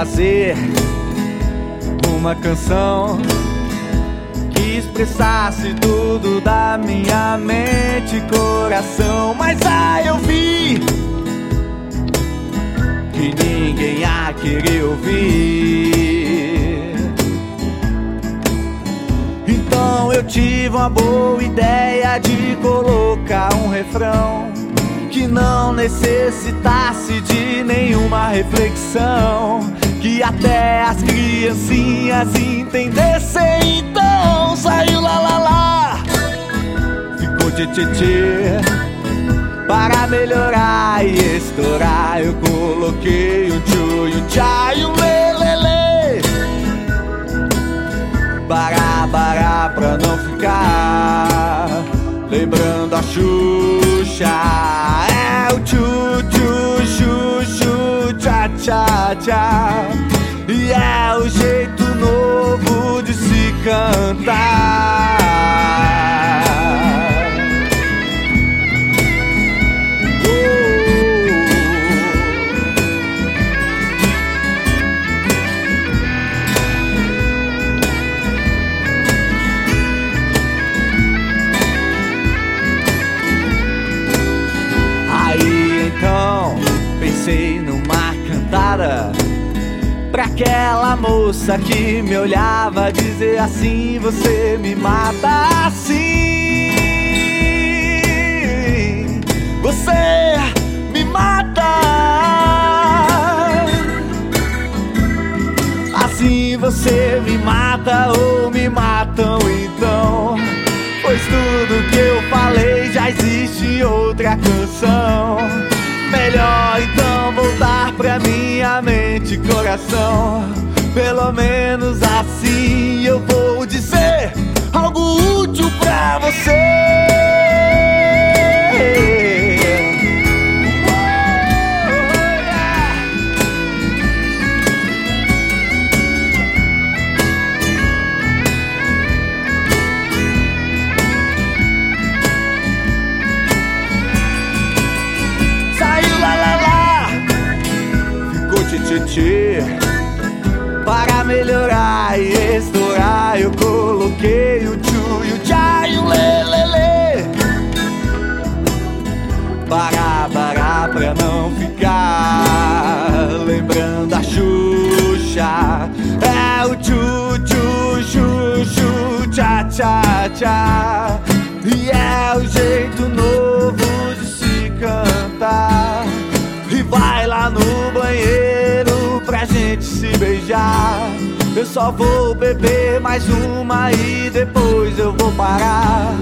fazer uma canção que expressasse tudo da minha mente e coração. Mas aí eu vi que ninguém a querer ouvir. Então eu tive uma boa ideia de colocar um refrão que não necessitasse de nenhuma reflexão, que até as criancinhas entendessem. Então saiu lá lá lá, ficou tchê tchê tchê. Para melhorar e estourar, eu coloquei o tchu e o tchá e o lelele. Bará, bará, pra não ficar lembrando a Xuxa. É o tchu, tchu, chu, chu, tchá, tchá, tchá. É o jeito novo de se cantar. Aí então pensei Pra aquela moça que me olhava dizer assim Você me mata assim. Você me mata. Assim você me mata ou me matam então. Pois tudo que eu falei já existe outra canção. Melhor então pra minha mente e coração Pelo menos assim Para melhorar e estourar Eu coloquei o tchu e o tchá e o lelele Bará, bará pra não ficar Lembrando a Xuxa. É o tchu, tchu, chu, chu, tchá, tchá, tchá. E é o jeito gente se beijar. Eu só vou beber mais uma e depois eu vou parar